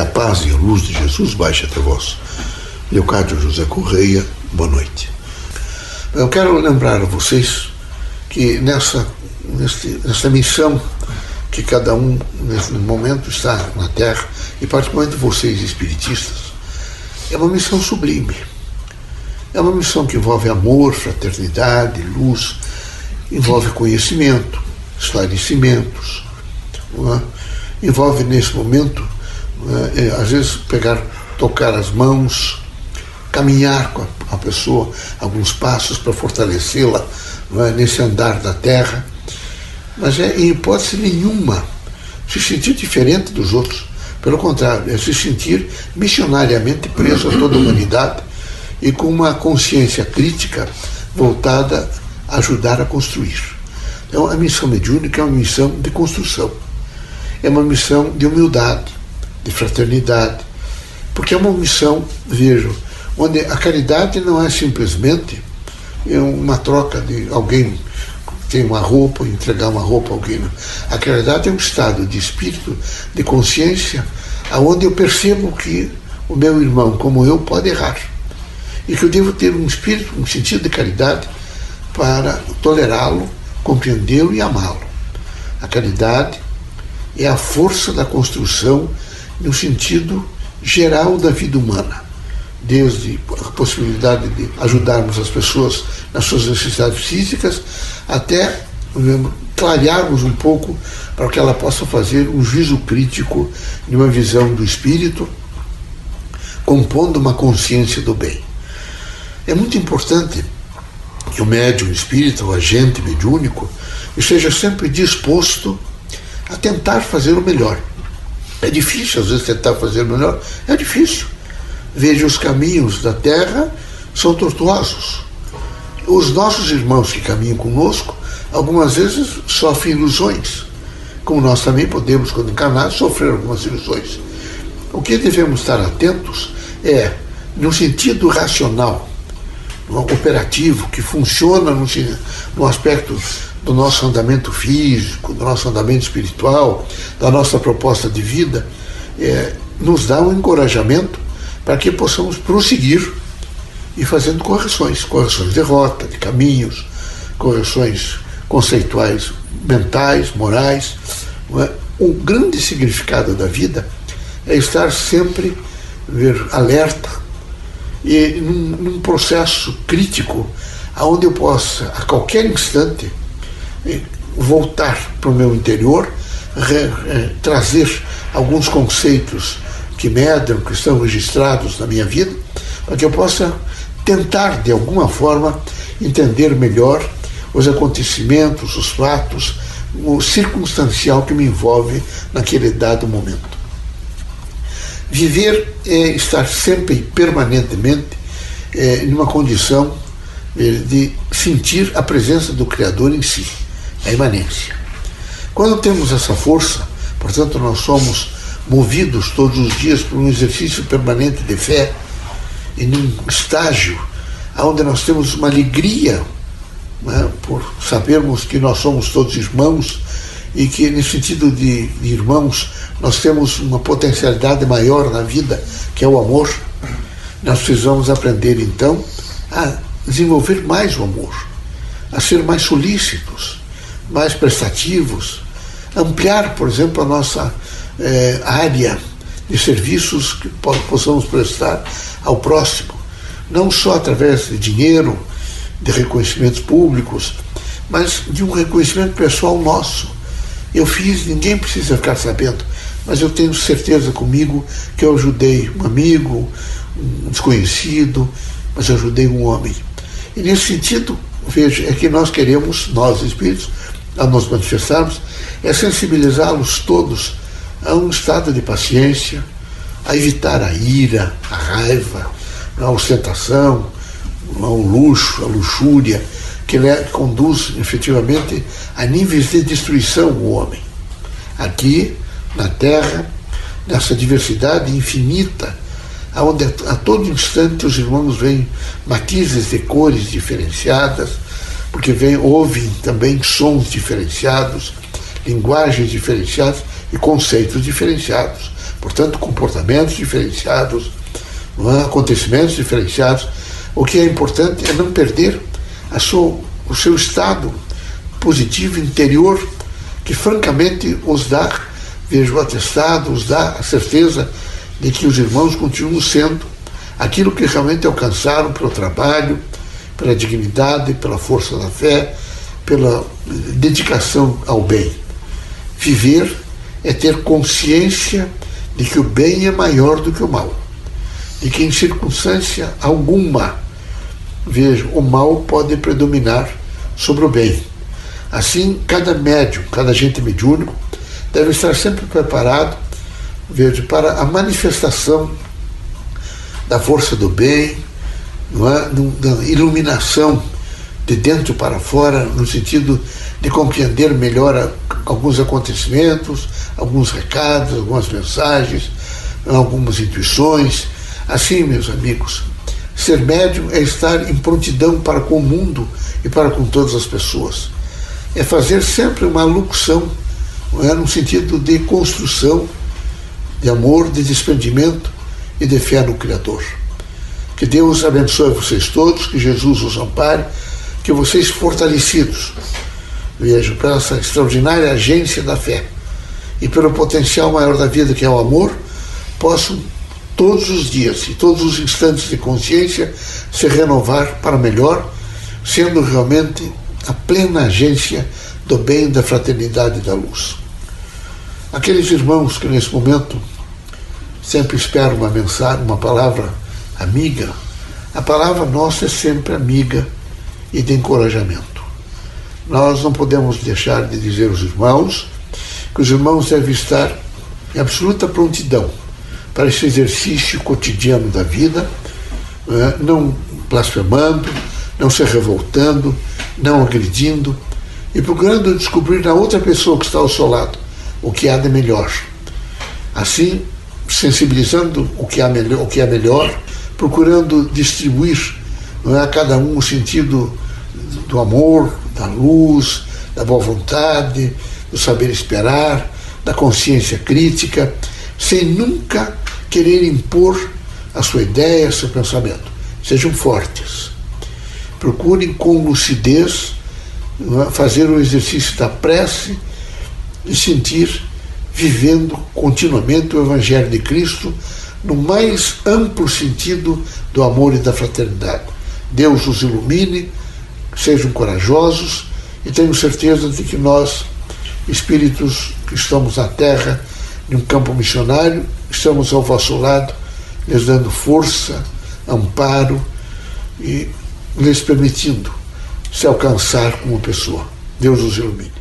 a paz e a luz de Jesus baixe até vós. Leocádio José Correia, boa noite. Eu quero lembrar a vocês que nessa, nessa missão que cada um nesse momento está na Terra, e particularmente vocês espiritistas, é uma missão sublime. É uma missão que envolve amor, fraternidade, luz, envolve conhecimento, esclarecimentos, é? envolve nesse momento, é? é, às vezes, pegar, tocar as mãos, caminhar com a pessoa alguns passos para fortalecê-la é? nesse andar da terra, mas é em hipótese nenhuma se sentir diferente dos outros. Pelo contrário, é se sentir missionariamente preso a toda a humanidade e com uma consciência crítica voltada a ajudar a construir. Então, a missão mediúnica é uma missão de construção, é uma missão de humildade, de fraternidade, porque é uma missão, vejo, onde a caridade não é simplesmente uma troca de alguém tem uma roupa, entregar uma roupa a alguém. A caridade é um estado de espírito, de consciência, aonde eu percebo que o meu irmão, como eu, pode errar. E que eu devo ter um espírito, um sentido de caridade para tolerá-lo, compreendê-lo e amá-lo. A caridade é a força da construção no sentido geral da vida humana, desde a possibilidade de ajudarmos as pessoas nas suas necessidades físicas, até clarearmos um pouco para que ela possa fazer um juízo crítico de uma visão do espírito, compondo uma consciência do bem. É muito importante que o médium espírita, o agente mediúnico, esteja sempre disposto a tentar fazer o melhor. É difícil, às vezes, tentar fazer melhor. É difícil. Veja, os caminhos da terra são tortuosos. Os nossos irmãos que caminham conosco, algumas vezes sofrem ilusões, como nós também podemos, quando encarnados, sofrer algumas ilusões. O que devemos estar atentos é, no sentido racional, operativo, que funciona no, no aspecto do nosso andamento físico, do nosso andamento espiritual, da nossa proposta de vida, é, nos dá um encorajamento para que possamos prosseguir e fazendo correções, correções de rota, de caminhos, correções conceituais mentais, morais. É? O grande significado da vida é estar sempre ver, alerta e num, num processo crítico aonde eu possa a qualquer instante voltar para o meu interior, re, trazer alguns conceitos que medram, que estão registrados na minha vida, para que eu possa tentar, de alguma forma, entender melhor os acontecimentos, os fatos, o circunstancial que me envolve naquele dado momento. Viver é estar sempre e permanentemente é, numa condição é, de sentir a presença do Criador em si, a imanência. Quando temos essa força, portanto, nós somos movidos todos os dias por um exercício permanente de fé, em um estágio onde nós temos uma alegria né, por sabermos que nós somos todos irmãos e que, nesse sentido de, de irmãos, nós temos uma potencialidade maior na vida, que é o amor. Nós precisamos aprender, então, a desenvolver mais o amor, a ser mais solícitos, mais prestativos, ampliar, por exemplo, a nossa eh, área de serviços que possamos prestar ao próximo, não só através de dinheiro, de reconhecimentos públicos, mas de um reconhecimento pessoal nosso. Eu fiz, ninguém precisa ficar sabendo, mas eu tenho certeza comigo que eu ajudei um amigo, um desconhecido, mas eu ajudei um homem. E nesse sentido, veja, é que nós queremos, nós espíritos, a nos manifestarmos, é sensibilizá-los todos a um estado de paciência, a evitar a ira, a raiva, a ostentação, o luxo, a luxúria, que conduz efetivamente a níveis de destruição o homem. Aqui, na Terra, nessa diversidade infinita, onde a todo instante os irmãos veem matizes de cores diferenciadas, porque vem, ouvem também sons diferenciados, linguagens diferenciadas e conceitos diferenciados, Portanto, comportamentos diferenciados, é? acontecimentos diferenciados. O que é importante é não perder a sua, o seu estado positivo interior, que francamente os dá, vejo atestado, os dá a certeza de que os irmãos continuam sendo aquilo que realmente alcançaram pelo trabalho, pela dignidade, pela força da fé, pela dedicação ao bem. Viver é ter consciência de que o bem é maior do que o mal, de que em circunstância alguma, veja, o mal pode predominar sobre o bem. Assim, cada médium, cada agente mediúnico deve estar sempre preparado, veja, para a manifestação da força do bem, é? da iluminação de dentro para fora, no sentido de compreender melhor alguns acontecimentos, alguns recados, algumas mensagens, algumas intuições. Assim, meus amigos, ser médium é estar em prontidão para com o mundo e para com todas as pessoas. É fazer sempre uma locução, é? no sentido de construção, de amor, de desprendimento e de fé no Criador. Que Deus abençoe vocês todos, que Jesus os ampare, que vocês fortalecidos, vejam, pela essa extraordinária agência da fé e pelo potencial maior da vida que é o amor, possam todos os dias e todos os instantes de consciência se renovar para melhor, sendo realmente a plena agência do bem, da fraternidade e da luz. Aqueles irmãos que nesse momento sempre esperam uma mensagem, uma palavra amiga, a palavra nossa é sempre amiga e de encorajamento. Nós não podemos deixar de dizer aos irmãos que os irmãos devem estar em absoluta prontidão para esse exercício cotidiano da vida, né, não blasfemando, não se revoltando, não agredindo e procurando descobrir na outra pessoa que está ao seu lado o que há de melhor. Assim, sensibilizando o que há melhor, o que é melhor procurando distribuir é, a cada um o sentido do amor, da luz, da boa vontade, do saber esperar, da consciência crítica, sem nunca querer impor a sua ideia, seu pensamento. Sejam fortes. Procurem com lucidez é, fazer o exercício da prece e sentir vivendo continuamente o Evangelho de Cristo no mais amplo sentido do amor e da fraternidade. Deus os ilumine, sejam corajosos e tenho certeza de que nós, espíritos que estamos na terra, em um campo missionário, estamos ao vosso lado, lhes dando força, amparo e lhes permitindo se alcançar como pessoa. Deus os ilumine.